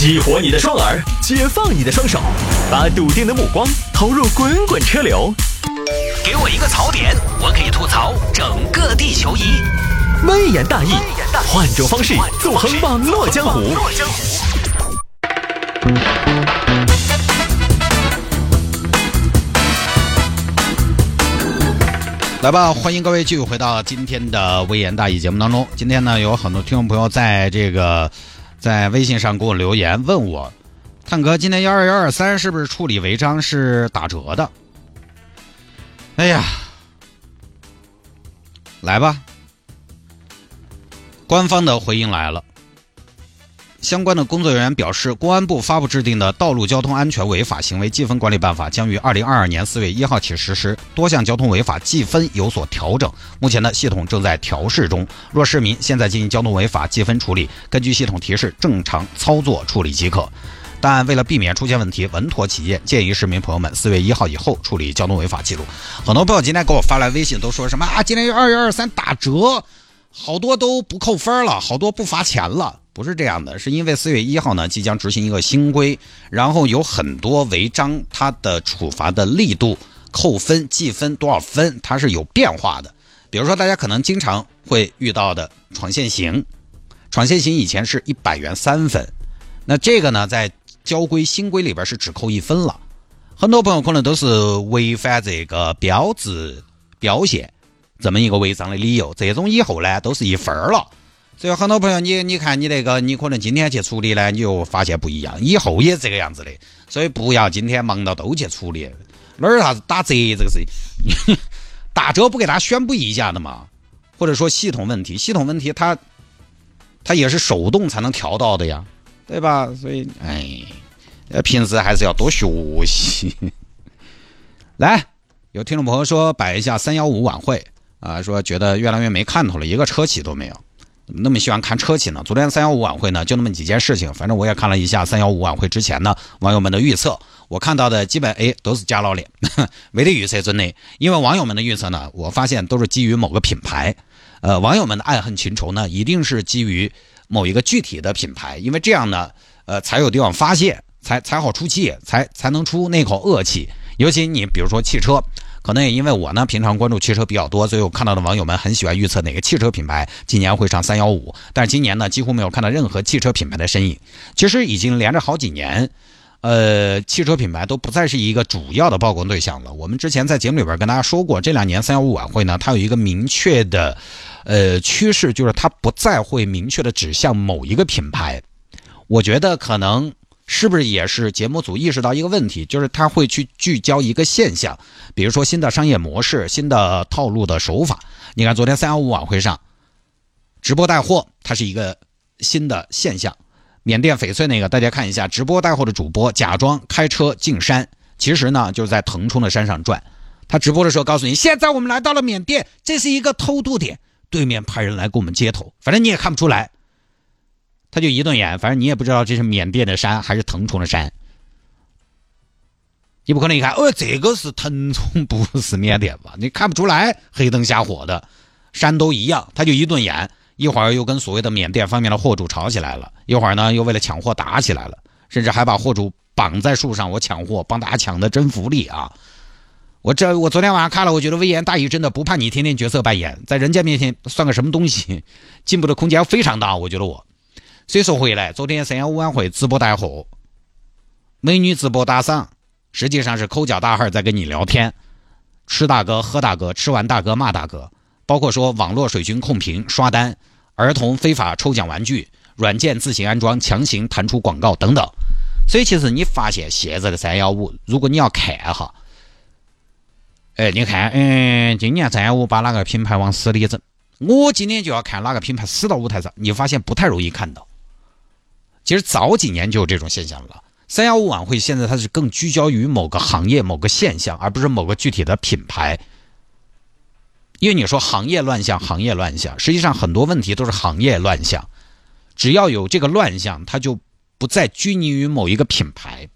激活你的双耳，解放你的双手，把笃定的目光投入滚滚车流。给我一个槽点，我可以吐槽整个地球仪。微言大义，换种方式纵横网络江湖。来吧，欢迎各位继续回到今天的微言大义节目当中。今天呢，有很多听众朋友在这个在微信上给我留言，问我，探哥，今天幺二幺二三是不是处理违章是打折的？哎呀，来吧，官方的回应来了。相关的工作人员表示，公安部发布制定的《道路交通安全违法行为记分管理办法》将于二零二二年四月一号起实施，多项交通违法记分有所调整。目前呢，系统正在调试中。若市民现在进行交通违法记分处理，根据系统提示正常操作处理即可。但为了避免出现问题，稳妥起见，建议市民朋友们四月一号以后处理交通违法记录。很多朋友今天给我发来微信，都说什么啊？今天二月二三打折，好多都不扣分了，好多不罚钱了。不是这样的，是因为四月一号呢即将执行一个新规，然后有很多违章，它的处罚的力度、扣分、记分多少分，它是有变化的。比如说，大家可能经常会遇到的闯限行，闯限行以前是一百元三分，那这个呢，在交规新规里边是只扣一分了。很多朋友可能都是违反这个标志标线这么一个违章的理由，这种以后呢都是一分了。所以很多朋友，你你看你那个，你可能今天去处理呢，你就发现不一样，以后也这个样子的。所以不要今天忙到都去处理，哪儿啥子打折这个事情，打折不给大家宣布一下的嘛？或者说系统问题，系统问题它它也是手动才能调到的呀，对吧？所以哎，平时还是要多学习。来，有听众朋友说摆一下三幺五晚会啊，说觉得越来越没看头了，一个车企都没有。那么喜欢看车企呢？昨天三幺五晚会呢，就那么几件事情。反正我也看了一下三幺五晚会之前呢，网友们的预测。我看到的基本哎都是假老脸，没得预测准的。因为网友们的预测呢，我发现都是基于某个品牌。呃，网友们的爱恨情仇呢，一定是基于某一个具体的品牌，因为这样呢，呃，才有地方发泄，才才好出气，才才能出那口恶气。尤其你比如说汽车。可能也因为我呢，平常关注汽车比较多，所以我看到的网友们很喜欢预测哪个汽车品牌今年会上三幺五。但是今年呢，几乎没有看到任何汽车品牌的身影。其实已经连着好几年，呃，汽车品牌都不再是一个主要的曝光对象了。我们之前在节目里边跟大家说过，这两年三幺五晚会呢，它有一个明确的呃趋势，就是它不再会明确的指向某一个品牌。我觉得可能。是不是也是节目组意识到一个问题，就是他会去聚焦一个现象，比如说新的商业模式、新的套路的手法。你看昨天三幺五晚会上，直播带货，它是一个新的现象。缅甸翡翠那个，大家看一下，直播带货的主播假装开车进山，其实呢就是在腾冲的山上转。他直播的时候告诉你，现在我们来到了缅甸，这是一个偷渡点，对面派人来给我们接头，反正你也看不出来。他就一顿演，反正你也不知道这是缅甸的山还是腾冲的山，你不可能一看，哦，这个是腾冲，不是缅甸吧？你看不出来，黑灯瞎火的，山都一样。他就一顿演，一会儿又跟所谓的缅甸方面的货主吵起来了，一会儿呢又为了抢货打起来了，甚至还把货主绑在树上，我抢货，帮大家抢的真福利啊！我这我昨天晚上看了，我觉得微言大义真的不怕你天天角色扮演，在人家面前算个什么东西？进步的空间非常大，我觉得我。所以说回来，昨天三幺五晚会直播带货，美女直播打赏，实际上是口角大汉在跟你聊天，吃大哥喝大哥，吃完大哥骂大哥，包括说网络水军控评刷单，儿童非法抽奖玩具，软件自行安装强行弹出广告等等。所以其实你发现现在的三幺五，如果你要看哈，哎，你看，嗯，今年三幺五把哪个品牌往死里整？我今天就要看哪个品牌死到舞台上，你发现不太容易看到。其实早几年就有这种现象了。三幺五晚会现在它是更聚焦于某个行业、某个现象，而不是某个具体的品牌。因为你说行业乱象，行业乱象，实际上很多问题都是行业乱象。只要有这个乱象，它就不再拘泥于某一个品牌。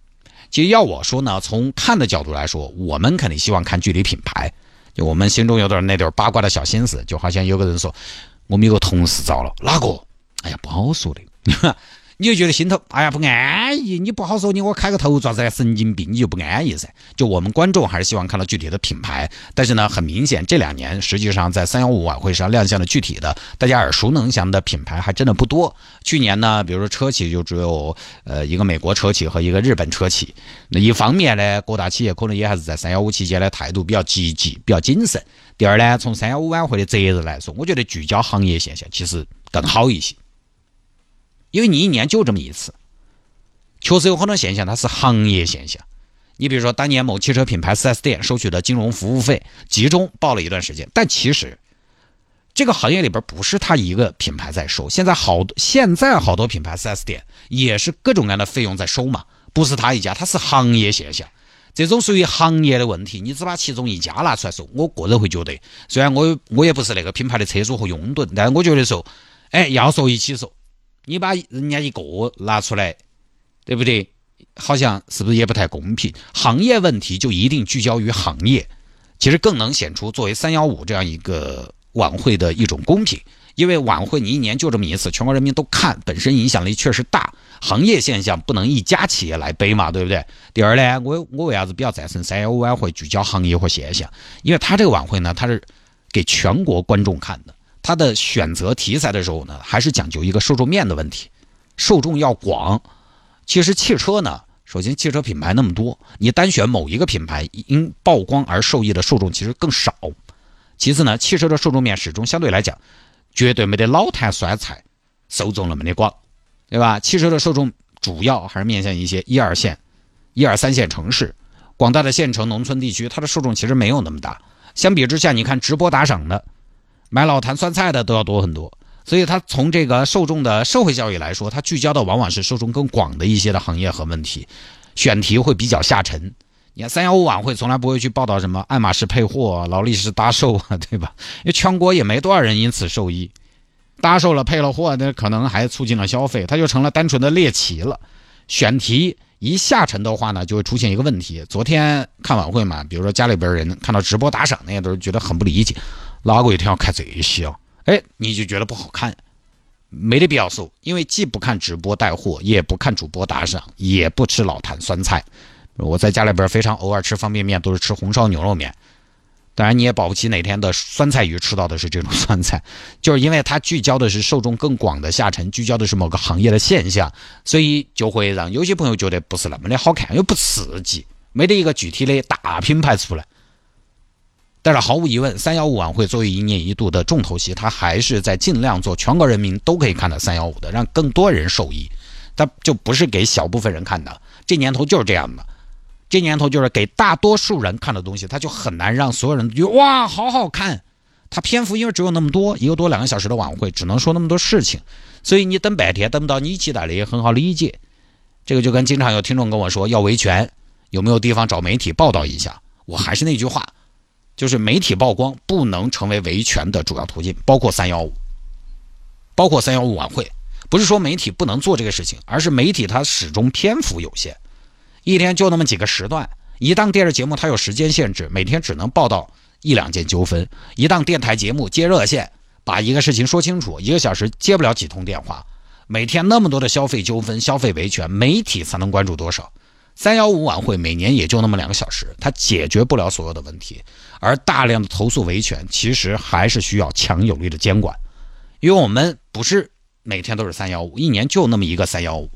其实要我说呢，从看的角度来说，我们肯定希望看距离品牌。就我们心中有点那点八卦的小心思，就好像有个人说，我们有个同事遭了，哪个？哎呀，不好说的。你就觉得心头哎呀不安逸，你不好说你我开个头爪子神经病，你就不安逸噻。就我们观众还是希望看到具体的品牌，但是呢，很明显这两年实际上在三幺五晚会上亮相的具体的大家耳熟能详的品牌还真的不多。去年呢，比如说车企就只有呃一个美国车企和一个日本车企。那一方面呢，各大企业可能也还是在三幺五期间的态度比较积极、比较谨慎。第二呢，从三幺五晚会的责任来说，我觉得聚焦行业现象其实更好一些，因为你一年就这么一次。确实有很多现象，它是行业现象。你比如说，当年某汽车品牌 4S 店收取的金融服务费集中报了一段时间，但其实这个行业里边不是他一个品牌在收。现在好，现在好多品牌 4S 店也是各种各样的费用在收嘛，不是他一家，它是行业现象。这种属于行业的问题，你只把其中一家拿出来说，我个人会觉得，虽然我我也不是那个品牌的车主和拥趸，但是我觉得说，哎，要说一起说，你把人家一个拿出来。对不对？好像是不是也不太公平？行业问题就一定聚焦于行业，其实更能显出作为三幺五这样一个晚会的一种公平。因为晚会你一年就这么一次，全国人民都看，本身影响力确实大。行业现象不能一家企业来背嘛，对不对？第二呢，我我为啥子比较赞成三幺五晚会聚焦行业和现象？因为它这个晚会呢，它是给全国观众看的，它的选择题材的时候呢，还是讲究一个受众面的问题，受众要广。其实汽车呢，首先汽车品牌那么多，你单选某一个品牌因曝光而受益的受众其实更少。其次呢，汽车的受众面始终相对来讲，绝对没得老坛酸菜受众那么的广，对吧？汽车的受众主要还是面向一些一二线、一二三线城市，广大的县城、农村地区，它的受众其实没有那么大。相比之下，你看直播打赏的，买老坛酸菜的都要多很多。所以，它从这个受众的社会效益来说，它聚焦的往往是受众更广的一些的行业和问题，选题会比较下沉。你看三幺五晚会从来不会去报道什么爱马仕配货、劳力士搭售啊，对吧？因为全国也没多少人因此受益，搭售了配了货，那可能还促进了消费，它就成了单纯的猎奇了。选题一下沉的话呢，就会出现一个问题。昨天看晚会嘛，比如说家里边人看到直播打赏那些，都是觉得很不理解，哪个一天要看这些啊？哎，你就觉得不好看，没得必要搜，因为既不看直播带货，也不看主播打赏，也不吃老坛酸菜。我在家里边非常偶尔吃方便面，都是吃红烧牛肉面。当然你也保不齐哪天的酸菜鱼吃到的是这种酸菜，就是因为它聚焦的是受众更广的下沉，聚焦的是某个行业的现象，所以就会让有些朋友觉得不是那么的好看，又不刺激，没得一个具体的大品牌出来。但是毫无疑问，三幺五晚会作为一年一度的重头戏，它还是在尽量做全国人民都可以看到三幺五的，让更多人受益。它就不是给小部分人看的，这年头就是这样的。这年头就是给大多数人看的东西，它就很难让所有人觉得哇，好好看。它篇幅因为只有那么多，一个多两个小时的晚会，只能说那么多事情，所以你等半天等不到你期待的也很好理解。这个就跟经常有听众跟我说要维权，有没有地方找媒体报道一下？我还是那句话。就是媒体曝光不能成为维权的主要途径，包括三幺五，包括三幺五晚会，不是说媒体不能做这个事情，而是媒体它始终篇幅有限，一天就那么几个时段，一档电视节目它有时间限制，每天只能报道一两件纠纷，一档电台节目接热线，把一个事情说清楚，一个小时接不了几通电话，每天那么多的消费纠纷、消费维权，媒体才能关注多少？三幺五晚会每年也就那么两个小时，它解决不了所有的问题，而大量的投诉维权其实还是需要强有力的监管，因为我们不是每天都是三幺五，一年就那么一个三幺五，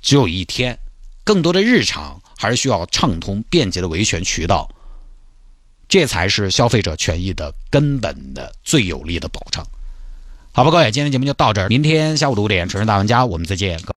只有一天，更多的日常还是需要畅通便捷的维权渠道，这才是消费者权益的根本的最有力的保障。好吧，各位，今天节目就到这儿，明天下午五点，城市大玩家，我们再见。